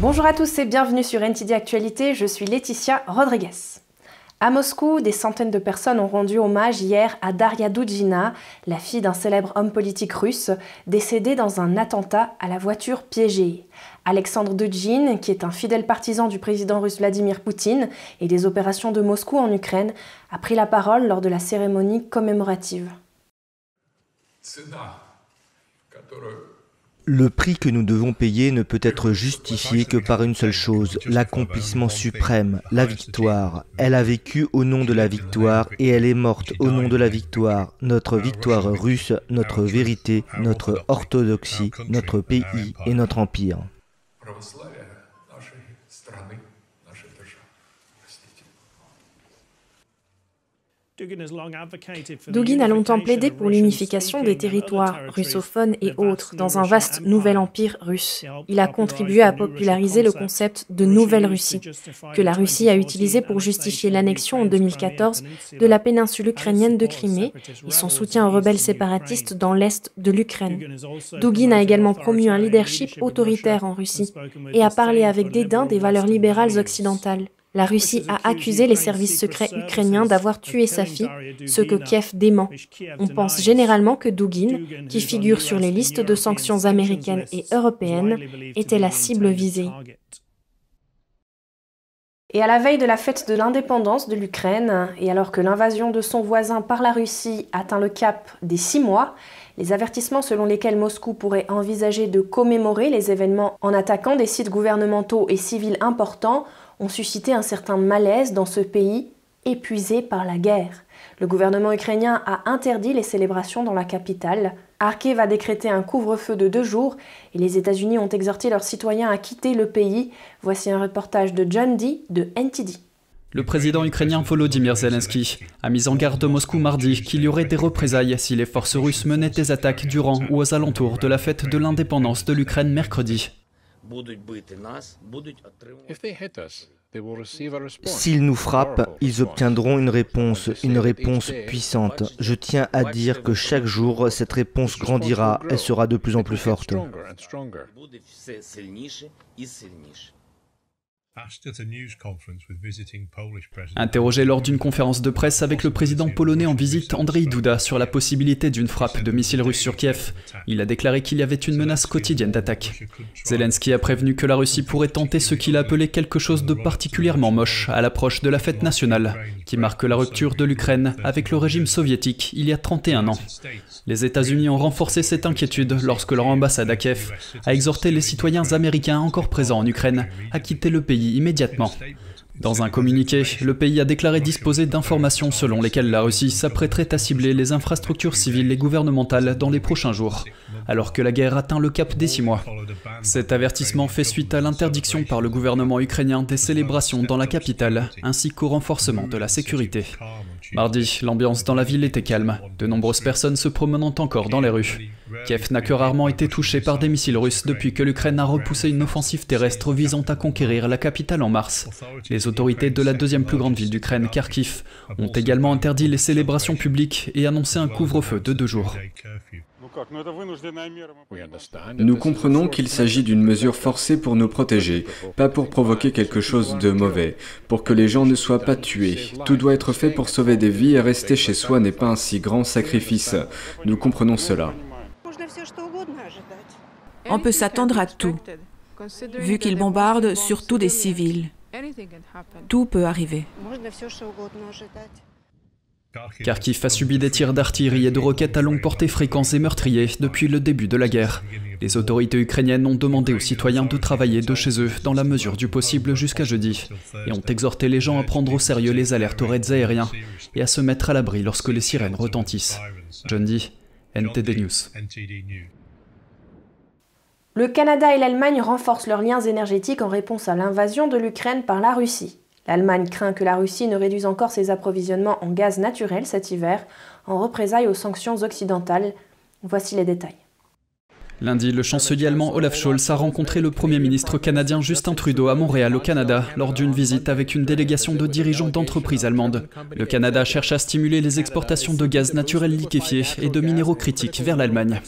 Bonjour à tous et bienvenue sur NTD Actualité, je suis Laetitia Rodriguez. À Moscou, des centaines de personnes ont rendu hommage hier à Daria Dudjina, la fille d'un célèbre homme politique russe, décédé dans un attentat à la voiture piégée. Alexandre Dudjin, qui est un fidèle partisan du président russe Vladimir Poutine et des opérations de Moscou en Ukraine, a pris la parole lors de la cérémonie commémorative. Le prix que nous devons payer ne peut être justifié que par une seule chose, l'accomplissement suprême, la victoire. Elle a vécu au nom de la victoire et elle est morte au nom de la victoire. Notre victoire russe, notre vérité, notre orthodoxie, notre pays et notre empire. Dugin a longtemps plaidé pour l'unification des territoires russophones et autres dans un vaste nouvel empire russe. Il a contribué à populariser le concept de Nouvelle Russie, que la Russie a utilisé pour justifier l'annexion en 2014 de la péninsule ukrainienne de Crimée et son soutien aux rebelles séparatistes dans l'est de l'Ukraine. Dugin a également promu un leadership autoritaire en Russie et a parlé avec dédain des valeurs libérales occidentales. La Russie a accusé les services secrets ukrainiens d'avoir tué sa fille, ce que Kiev dément. On pense généralement que Dugin, qui figure sur les listes de sanctions américaines et européennes, était la cible visée. Et à la veille de la fête de l'indépendance de l'Ukraine, et alors que l'invasion de son voisin par la Russie atteint le cap des six mois, les avertissements selon lesquels Moscou pourrait envisager de commémorer les événements en attaquant des sites gouvernementaux et civils importants ont suscité un certain malaise dans ce pays épuisé par la guerre. Le gouvernement ukrainien a interdit les célébrations dans la capitale. Arke va décréter un couvre-feu de deux jours et les États-Unis ont exhorté leurs citoyens à quitter le pays. Voici un reportage de John Dee de NTD. Le président ukrainien Volodymyr Zelensky a mis en garde Moscou mardi qu'il y aurait des représailles si les forces russes menaient des attaques durant ou aux alentours de la fête de l'indépendance de l'Ukraine mercredi. S'ils nous frappent, ils obtiendront une réponse, une réponse puissante. Je tiens à dire que chaque jour, cette réponse grandira, elle sera de plus en plus forte. Interrogé lors d'une conférence de presse avec le président polonais en visite, Andrei Duda, sur la possibilité d'une frappe de missiles russes sur Kiev, il a déclaré qu'il y avait une menace quotidienne d'attaque. Zelensky a prévenu que la Russie pourrait tenter ce qu'il a appelé quelque chose de particulièrement moche à l'approche de la fête nationale, qui marque la rupture de l'Ukraine avec le régime soviétique il y a 31 ans. Les États-Unis ont renforcé cette inquiétude lorsque leur ambassade à Kiev a exhorté les citoyens américains encore présents en Ukraine à quitter le pays immédiatement. Dans un communiqué, le pays a déclaré disposer d'informations selon lesquelles la Russie s'apprêterait à cibler les infrastructures civiles et gouvernementales dans les prochains jours, alors que la guerre atteint le cap des six mois. Cet avertissement fait suite à l'interdiction par le gouvernement ukrainien des célébrations dans la capitale, ainsi qu'au renforcement de la sécurité. Mardi, l'ambiance dans la ville était calme, de nombreuses personnes se promenant encore dans les rues. Kiev n'a que rarement été touché par des missiles russes depuis que l'Ukraine a repoussé une offensive terrestre visant à conquérir la capitale en mars. Les autorités de la deuxième plus grande ville d'Ukraine, Kharkiv, ont également interdit les célébrations publiques et annoncé un couvre-feu de deux jours. Nous comprenons qu'il s'agit d'une mesure forcée pour nous protéger, pas pour provoquer quelque chose de mauvais, pour que les gens ne soient pas tués. Tout doit être fait pour sauver des vies et rester chez soi n'est pas un si grand sacrifice. Nous comprenons cela. On peut s'attendre à tout, vu qu'ils bombardent surtout des civils. Tout peut arriver. Kharkiv a subi des tirs d'artillerie et de roquettes à longue portée fréquents et meurtriers depuis le début de la guerre. Les autorités ukrainiennes ont demandé aux citoyens de travailler de chez eux dans la mesure du possible jusqu'à jeudi et ont exhorté les gens à prendre au sérieux les alertes aux raids aériens et à se mettre à l'abri lorsque les sirènes retentissent. John NTD News. Le Canada et l'Allemagne renforcent leurs liens énergétiques en réponse à l'invasion de l'Ukraine par la Russie. L'Allemagne craint que la Russie ne réduise encore ses approvisionnements en gaz naturel cet hiver en représailles aux sanctions occidentales. Voici les détails. Lundi, le chancelier allemand Olaf Scholz a rencontré le Premier ministre canadien Justin Trudeau à Montréal, au Canada, lors d'une visite avec une délégation de dirigeants d'entreprises allemandes. Le Canada cherche à stimuler les exportations de gaz naturel liquéfié et de minéraux critiques vers l'Allemagne.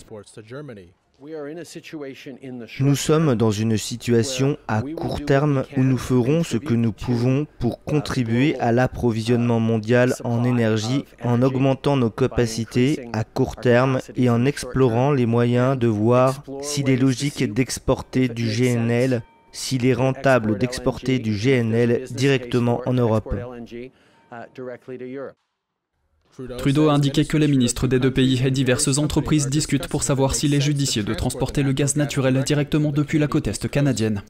Nous sommes dans une situation à court terme où nous ferons ce que nous pouvons pour contribuer à l'approvisionnement mondial en énergie en augmentant nos capacités à court terme et en explorant les moyens de voir s'il est logique d'exporter du GNL, s'il est rentable d'exporter du GNL directement en Europe. Trudeau a indiqué que les ministres des deux pays et diverses entreprises discutent pour savoir s'il est judicieux de transporter le gaz naturel directement depuis la côte est canadienne.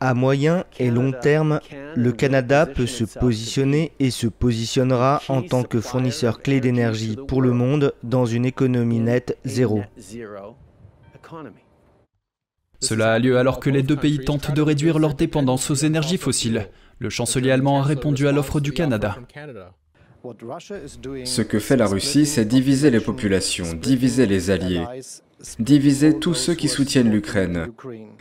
À moyen et long terme, le Canada peut se positionner et se positionnera en tant que fournisseur clé d'énergie pour le monde dans une économie nette zéro. Cela a lieu alors que les deux pays tentent de réduire leur dépendance aux énergies fossiles. Le chancelier allemand a répondu à l'offre du Canada. Ce que fait la Russie, c'est diviser les populations, diviser les alliés, diviser tous ceux qui soutiennent l'Ukraine.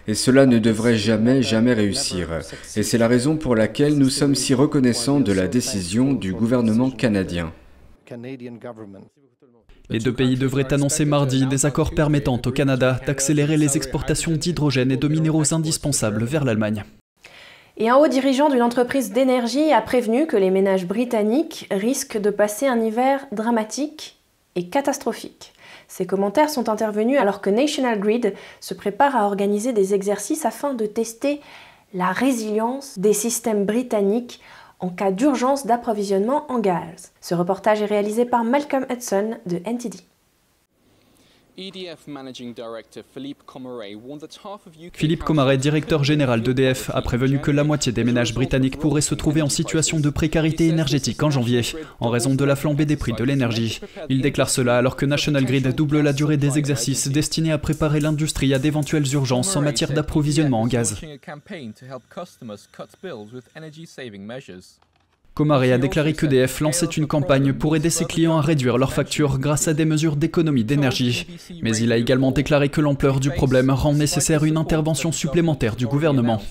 Et cela ne devrait jamais, jamais réussir. Et c'est la raison pour laquelle nous sommes si reconnaissants de la décision du gouvernement canadien. Les deux pays devraient annoncer mardi des accords permettant au Canada d'accélérer les exportations d'hydrogène et de minéraux indispensables vers l'Allemagne. Et un haut dirigeant d'une entreprise d'énergie a prévenu que les ménages britanniques risquent de passer un hiver dramatique et catastrophique. Ces commentaires sont intervenus alors que National Grid se prépare à organiser des exercices afin de tester la résilience des systèmes britanniques en cas d'urgence d'approvisionnement en gaz. Ce reportage est réalisé par Malcolm Hudson de NTD. Philippe Comaret, directeur général d'EDF, a prévenu que la moitié des ménages britanniques pourraient se trouver en situation de précarité énergétique en janvier, en raison de la flambée des prix de l'énergie. Il déclare cela alors que National Grid double la durée des exercices destinés à préparer l'industrie à d'éventuelles urgences en matière d'approvisionnement en gaz. Comaré a déclaré qu'EDF lançait une campagne pour aider ses clients à réduire leurs factures grâce à des mesures d'économie d'énergie. Mais il a également déclaré que l'ampleur du problème rend nécessaire une intervention supplémentaire du gouvernement.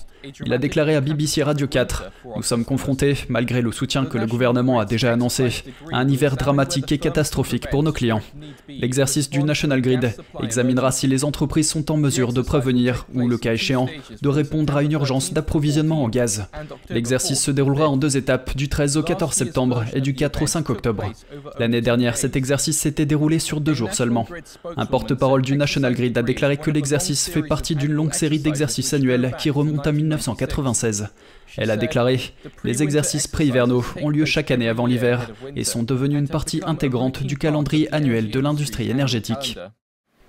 Il a déclaré à BBC Radio 4 Nous sommes confrontés, malgré le soutien que le gouvernement a déjà annoncé, à un hiver dramatique et catastrophique pour nos clients. L'exercice du National Grid examinera si les entreprises sont en mesure de prévenir, ou le cas échéant, de répondre à une urgence d'approvisionnement en gaz. L'exercice se déroulera en deux étapes, du 13 au 14 septembre et du 4 au 5 octobre. L'année dernière, cet exercice s'était déroulé sur deux jours seulement. Un porte-parole du National Grid a déclaré que l'exercice fait partie d'une longue série d'exercices annuels qui remontent à 1996. Elle a déclaré Les exercices pré-hivernaux ont lieu chaque année avant l'hiver et sont devenus une partie intégrante du calendrier annuel de l'industrie énergétique.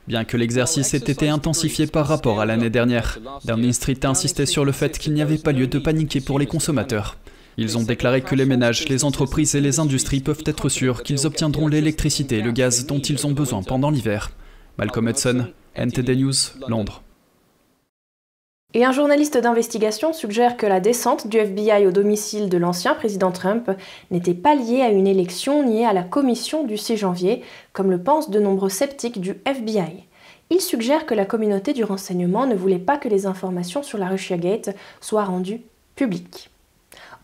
Bien que l'exercice ait été intensifié par rapport à l'année dernière, Downing Street a insisté sur le fait qu'il n'y avait pas lieu de paniquer pour les consommateurs. Ils ont déclaré que les ménages, les entreprises et les industries peuvent être sûrs qu'ils obtiendront l'électricité et le gaz dont ils ont besoin pendant l'hiver. Malcolm Hudson, NTD News, Londres. Et un journaliste d'investigation suggère que la descente du FBI au domicile de l'ancien président Trump n'était pas liée à une élection ni à la commission du 6 janvier, comme le pensent de nombreux sceptiques du FBI. Il suggère que la communauté du renseignement ne voulait pas que les informations sur la Russiagate soient rendues publiques.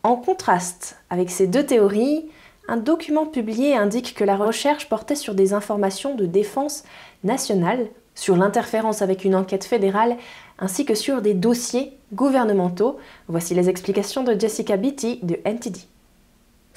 En contraste avec ces deux théories, un document publié indique que la recherche portait sur des informations de défense nationale, sur l'interférence avec une enquête fédérale ainsi que sur des dossiers gouvernementaux. Voici les explications de Jessica Beatty de NTD.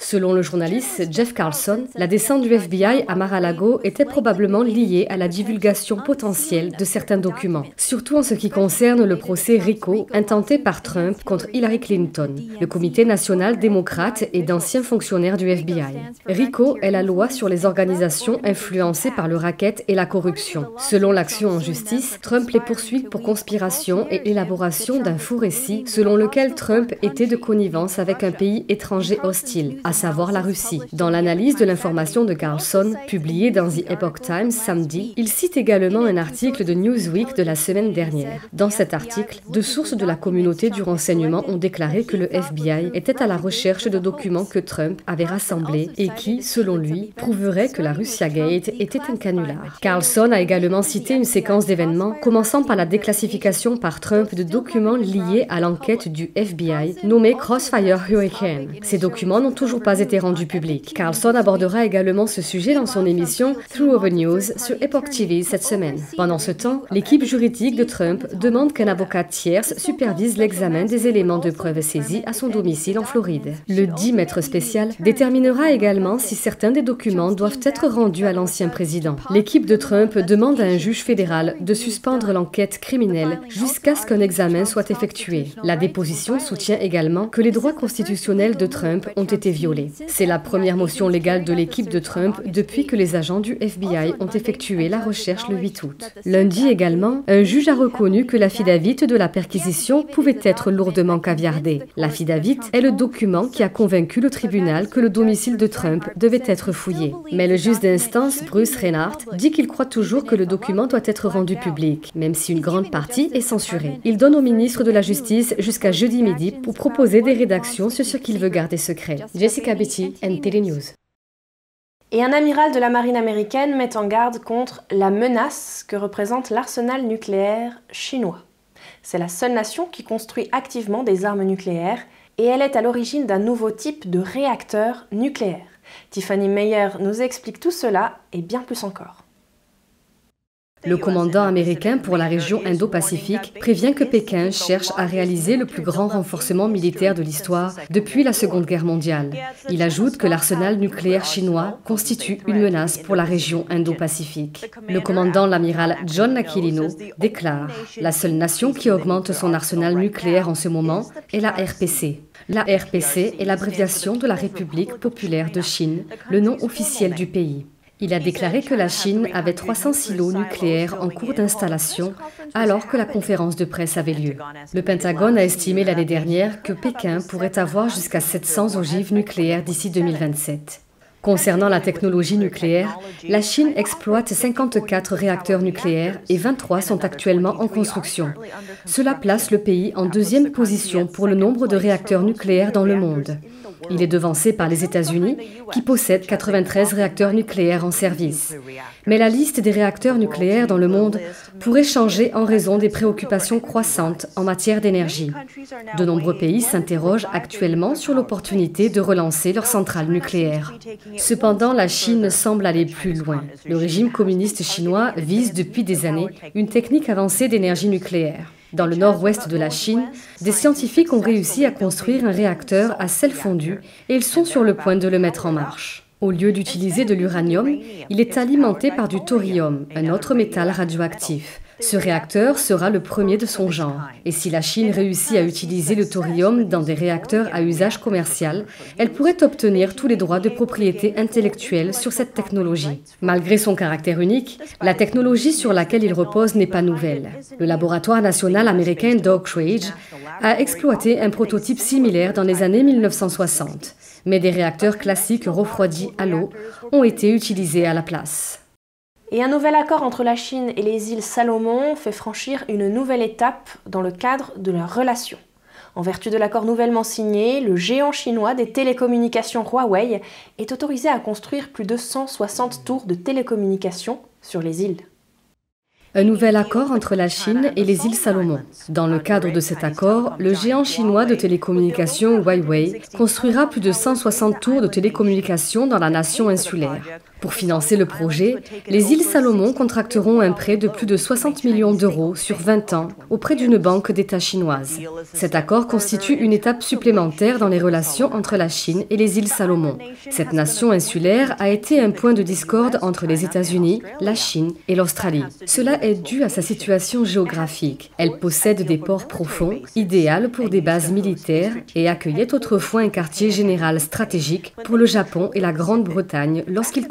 Selon le journaliste Jeff Carlson, la descente du FBI à Mar-a-Lago était probablement liée à la divulgation potentielle de certains documents, surtout en ce qui concerne le procès RICO intenté par Trump contre Hillary Clinton, le comité national démocrate et d'anciens fonctionnaires du FBI. RICO est la loi sur les organisations influencées par le racket et la corruption. Selon l'action en justice, Trump les poursuit pour conspiration et élaboration d'un faux récit selon lequel Trump était de connivence avec un pays étranger hostile à savoir la Russie. Dans l'analyse de l'information de Carlson, publiée dans The Epoch Times samedi, il cite également un article de Newsweek de la semaine dernière. Dans cet article, deux sources de la communauté du renseignement ont déclaré que le FBI était à la recherche de documents que Trump avait rassemblés et qui, selon lui, prouveraient que la Russia Gate était un canular. Carlson a également cité une séquence d'événements commençant par la déclassification par Trump de documents liés à l'enquête du FBI nommée Crossfire Hurricane. Ces documents n'ont toujours pas été rendu public. Carlson abordera également ce sujet dans son émission Through Over News sur Epoch TV cette semaine. Pendant ce temps, l'équipe juridique de Trump demande qu'un avocat tierce supervise l'examen des éléments de preuve saisis à son domicile en Floride. Le dit maître spécial déterminera également si certains des documents doivent être rendus à l'ancien président. L'équipe de Trump demande à un juge fédéral de suspendre l'enquête criminelle jusqu'à ce qu'un examen soit effectué. La déposition soutient également que les droits constitutionnels de Trump ont été violés. C'est la première motion légale de l'équipe de Trump depuis que les agents du FBI ont effectué la recherche le 8 août. Lundi également, un juge a reconnu que l'affidavit de la perquisition pouvait être lourdement caviardé. L'affidavit est le document qui a convaincu le tribunal que le domicile de Trump devait être fouillé. Mais le juge d'instance, Bruce Reinhardt, dit qu'il croit toujours que le document doit être rendu public, même si une grande partie est censurée. Il donne au ministre de la Justice jusqu'à jeudi midi pour proposer des rédactions sur ce qu'il veut garder secret. Beatty, NTD News. Et un amiral de la marine américaine met en garde contre la menace que représente l'arsenal nucléaire chinois. C'est la seule nation qui construit activement des armes nucléaires et elle est à l'origine d'un nouveau type de réacteur nucléaire. Tiffany Meyer nous explique tout cela et bien plus encore. Le commandant américain pour la région Indo-Pacifique prévient que Pékin cherche à réaliser le plus grand renforcement militaire de l'histoire depuis la Seconde Guerre mondiale. Il ajoute que l'arsenal nucléaire chinois constitue une menace pour la région Indo-Pacifique. Le commandant, l'amiral John Aquilino, déclare La seule nation qui augmente son arsenal nucléaire en ce moment est la RPC. La RPC est l'abréviation de la République populaire de Chine, le nom officiel du pays. Il a déclaré que la Chine avait 300 silos nucléaires en cours d'installation alors que la conférence de presse avait lieu. Le Pentagone a estimé l'année dernière que Pékin pourrait avoir jusqu'à 700 ogives nucléaires d'ici 2027. Concernant la technologie nucléaire, la Chine exploite 54 réacteurs nucléaires et 23 sont actuellement en construction. Cela place le pays en deuxième position pour le nombre de réacteurs nucléaires dans le monde. Il est devancé par les États-Unis, qui possèdent 93 réacteurs nucléaires en service. Mais la liste des réacteurs nucléaires dans le monde pourrait changer en raison des préoccupations croissantes en matière d'énergie. De nombreux pays s'interrogent actuellement sur l'opportunité de relancer leurs centrales nucléaires. Cependant, la Chine semble aller plus loin. Le régime communiste chinois vise depuis des années une technique avancée d'énergie nucléaire. Dans le nord-ouest de la Chine, des scientifiques ont réussi à construire un réacteur à sel fondu et ils sont sur le point de le mettre en marche. Au lieu d'utiliser de l'uranium, il est alimenté par du thorium, un autre métal radioactif. Ce réacteur sera le premier de son genre. Et si la Chine réussit à utiliser le thorium dans des réacteurs à usage commercial, elle pourrait obtenir tous les droits de propriété intellectuelle sur cette technologie. Malgré son caractère unique, la technologie sur laquelle il repose n'est pas nouvelle. Le laboratoire national américain d'Oak Ridge a exploité un prototype similaire dans les années 1960, mais des réacteurs classiques refroidis à l'eau ont été utilisés à la place. Et un nouvel accord entre la Chine et les îles Salomon fait franchir une nouvelle étape dans le cadre de leur relation. En vertu de l'accord nouvellement signé, le géant chinois des télécommunications Huawei est autorisé à construire plus de 160 tours de télécommunications sur les îles un nouvel accord entre la Chine et les îles Salomon. Dans le cadre de cet accord, le géant chinois de télécommunications Huawei construira plus de 160 tours de télécommunications dans la nation insulaire. Pour financer le projet, les îles Salomon contracteront un prêt de plus de 60 millions d'euros sur 20 ans auprès d'une banque d'État chinoise. Cet accord constitue une étape supplémentaire dans les relations entre la Chine et les îles Salomon. Cette nation insulaire a été un point de discorde entre les États-Unis, la Chine et l'Australie. Cela est dû à sa situation géographique. Elle possède des ports profonds, idéal pour des bases militaires et accueillait autrefois un quartier général stratégique pour le Japon et la Grande-Bretagne lorsqu'ils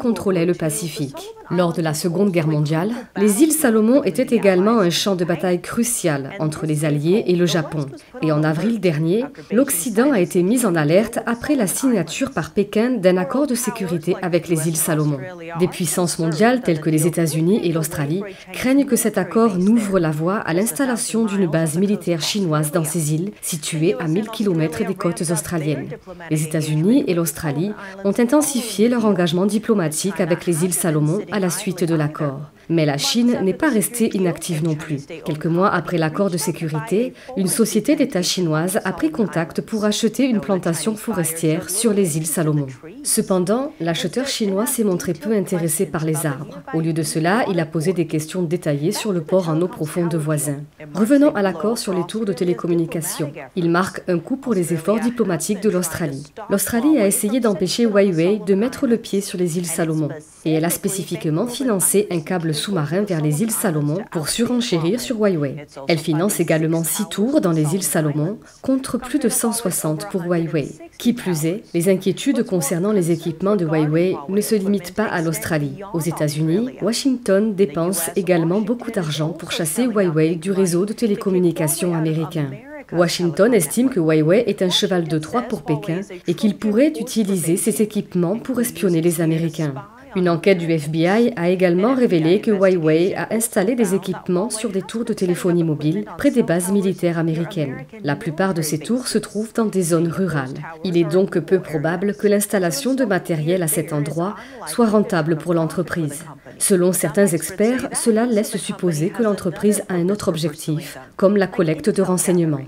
Lors de la Seconde Guerre mondiale, les îles Salomon étaient également un champ de bataille crucial entre les Alliés et le Japon. Et en avril dernier, l'Occident a été mis en alerte après la signature par Pékin d'un accord de sécurité avec les îles Salomon. Des puissances mondiales telles que les États-Unis et l'Australie craignent que cet accord n'ouvre la voie à l'installation d'une base militaire chinoise dans ces îles, situées à 1000 km des côtes australiennes. Les États-Unis et l'Australie ont intensifié leur engagement diplomatique avec les îles Salomon à la suite de l'accord. Mais la Chine n'est pas restée inactive non plus. Quelques mois après l'accord de sécurité, une société d'État chinoise a pris contact pour acheter une plantation forestière sur les îles Salomon. Cependant, l'acheteur chinois s'est montré peu intéressé par les arbres. Au lieu de cela, il a posé des questions détaillées sur le port en eau profonde voisin. Revenons à l'accord sur les tours de télécommunications. Il marque un coup pour les efforts diplomatiques de l'Australie. L'Australie a essayé d'empêcher Huawei de mettre le pied sur les îles Salomon. Et elle a spécifiquement financé un câble sous-marin vers les îles Salomon pour surenchérir sur Huawei. Elle finance également six tours dans les îles Salomon, contre plus de 160 pour Huawei. Qui plus est, les inquiétudes concernant les équipements de Huawei ne se limitent pas à l'Australie. Aux États-Unis, Washington dépense également beaucoup d'argent pour chasser Huawei du réseau de télécommunications américain. Washington estime que Huawei est un cheval de Troie pour Pékin et qu'il pourrait utiliser ses équipements pour espionner les Américains. Une enquête du FBI a également révélé que Huawei a installé des équipements sur des tours de téléphonie mobile près des bases militaires américaines. La plupart de ces tours se trouvent dans des zones rurales. Il est donc peu probable que l'installation de matériel à cet endroit soit rentable pour l'entreprise. Selon certains experts, cela laisse supposer que l'entreprise a un autre objectif, comme la collecte de renseignements.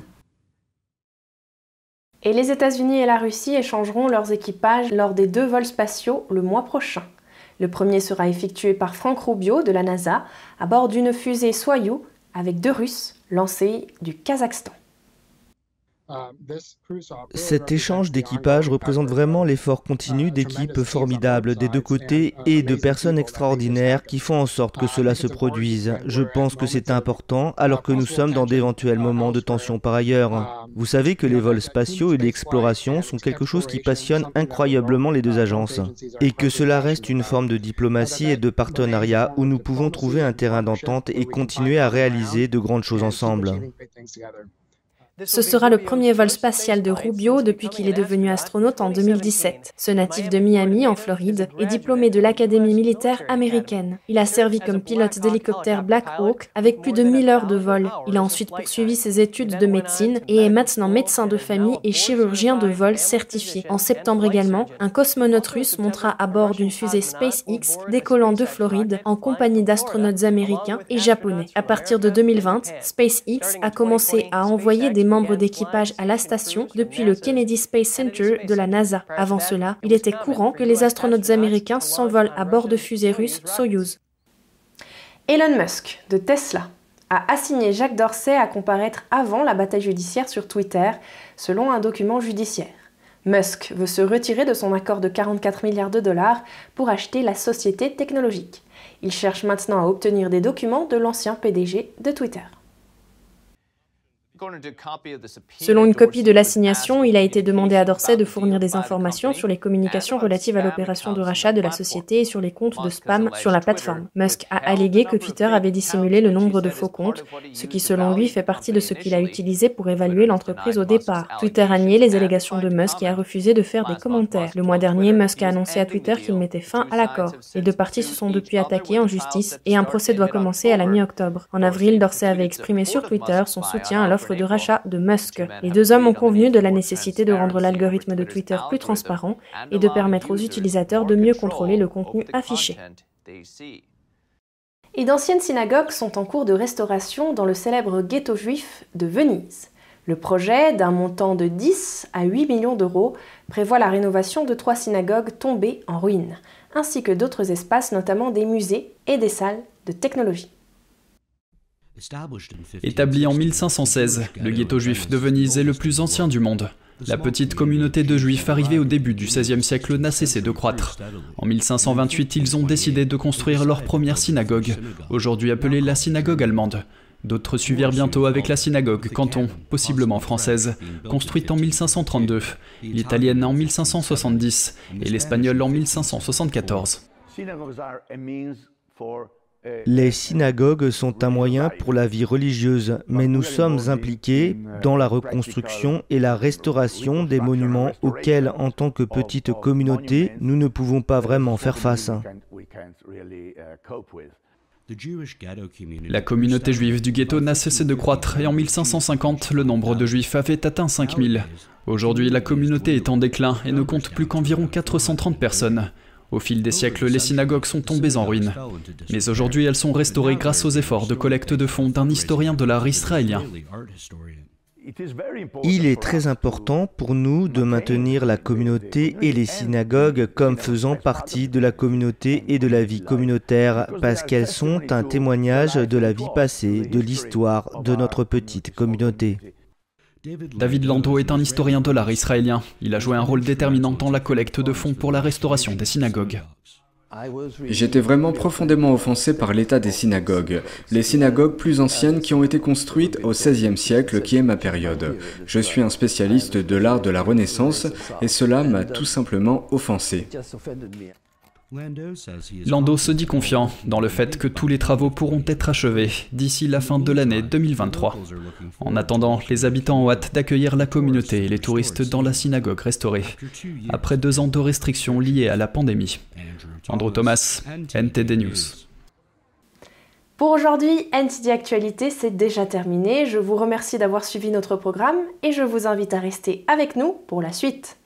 Et les États-Unis et la Russie échangeront leurs équipages lors des deux vols spatiaux le mois prochain. Le premier sera effectué par Frank Rubio de la NASA à bord d'une fusée Soyuz avec deux Russes lancés du Kazakhstan. Cet échange d'équipage représente vraiment l'effort continu d'équipes formidables des deux côtés et de personnes extraordinaires qui font en sorte que cela se produise. Je pense que c'est important alors que nous sommes dans d'éventuels moments de tension par ailleurs. Vous savez que les vols spatiaux et l'exploration sont quelque chose qui passionne incroyablement les deux agences et que cela reste une forme de diplomatie et de partenariat où nous pouvons trouver un terrain d'entente et continuer à réaliser de grandes choses ensemble. Ce sera le premier vol spatial de Rubio depuis qu'il est devenu astronaute en 2017. Ce natif de Miami, en Floride, est diplômé de l'Académie militaire américaine. Il a servi comme pilote d'hélicoptère Black Hawk avec plus de 1000 heures de vol. Il a ensuite poursuivi ses études de médecine et est maintenant médecin de famille et chirurgien de vol certifié. En septembre également, un cosmonaute russe montra à bord d'une fusée SpaceX décollant de Floride en compagnie d'astronautes américains et japonais. À partir de 2020, SpaceX a commencé à envoyer des membres d'équipage à la station depuis le Kennedy Space Center de la NASA. Avant cela, il était courant que les astronautes américains s'envolent à bord de fusées russes Soyuz. Elon Musk, de Tesla, a assigné Jacques Dorsey à comparaître avant la bataille judiciaire sur Twitter, selon un document judiciaire. Musk veut se retirer de son accord de 44 milliards de dollars pour acheter la société technologique. Il cherche maintenant à obtenir des documents de l'ancien PDG de Twitter. Selon une copie de l'assignation, il a été demandé à Dorsey de fournir des informations sur les communications relatives à l'opération de rachat de la société et sur les comptes de spam sur la plateforme. Musk a allégué que Twitter avait dissimulé le nombre de faux comptes, ce qui selon lui fait partie de ce qu'il a utilisé pour évaluer l'entreprise au départ. Twitter a nié les allégations de Musk et a refusé de faire des commentaires. Le mois dernier, Musk a annoncé à Twitter qu'il mettait fin à l'accord. Les deux parties se sont depuis attaquées en justice et un procès doit commencer à la mi-octobre. En avril, Dorsey avait exprimé sur Twitter son soutien à l'offre de rachat de Musk. Les deux hommes ont convenu de la nécessité de rendre l'algorithme de Twitter plus transparent et de permettre aux utilisateurs de mieux contrôler le contenu affiché. Et d'anciennes synagogues sont en cours de restauration dans le célèbre ghetto juif de Venise. Le projet, d'un montant de 10 à 8 millions d'euros, prévoit la rénovation de trois synagogues tombées en ruine, ainsi que d'autres espaces, notamment des musées et des salles de technologie. Établi en 1516, le ghetto juif de Venise est le plus ancien du monde. La petite communauté de juifs arrivée au début du XVIe siècle n'a cessé de croître. En 1528, ils ont décidé de construire leur première synagogue, aujourd'hui appelée la synagogue allemande. D'autres suivirent bientôt avec la synagogue canton, possiblement française, construite en 1532, l'italienne en 1570 et l'espagnole en 1574. Les synagogues sont un moyen pour la vie religieuse, mais nous sommes impliqués dans la reconstruction et la restauration des monuments auxquels, en tant que petite communauté, nous ne pouvons pas vraiment faire face. La communauté juive du ghetto n'a cessé de croître et en 1550, le nombre de juifs avait atteint 5000. Aujourd'hui, la communauté est en déclin et ne compte plus qu'environ 430 personnes. Au fil des siècles, les synagogues sont tombées en ruine. Mais aujourd'hui, elles sont restaurées grâce aux efforts de collecte de fonds d'un historien de l'art israélien. Il est très important pour nous de maintenir la communauté et les synagogues comme faisant partie de la communauté et de la vie communautaire parce qu'elles sont un témoignage de la vie passée, de l'histoire de notre petite communauté. David Lando est un historien de l'art israélien. Il a joué un rôle déterminant dans la collecte de fonds pour la restauration des synagogues. J'étais vraiment profondément offensé par l'état des synagogues, les synagogues plus anciennes qui ont été construites au XVIe siècle, qui est ma période. Je suis un spécialiste de l'art de la Renaissance et cela m'a tout simplement offensé. Lando se dit confiant dans le fait que tous les travaux pourront être achevés d'ici la fin de l'année 2023. En attendant, les habitants ont hâte d'accueillir la communauté et les touristes dans la synagogue restaurée, après deux ans de restrictions liées à la pandémie. Andrew Thomas, NTD News. Pour aujourd'hui, NTD Actualité, c'est déjà terminé. Je vous remercie d'avoir suivi notre programme et je vous invite à rester avec nous pour la suite.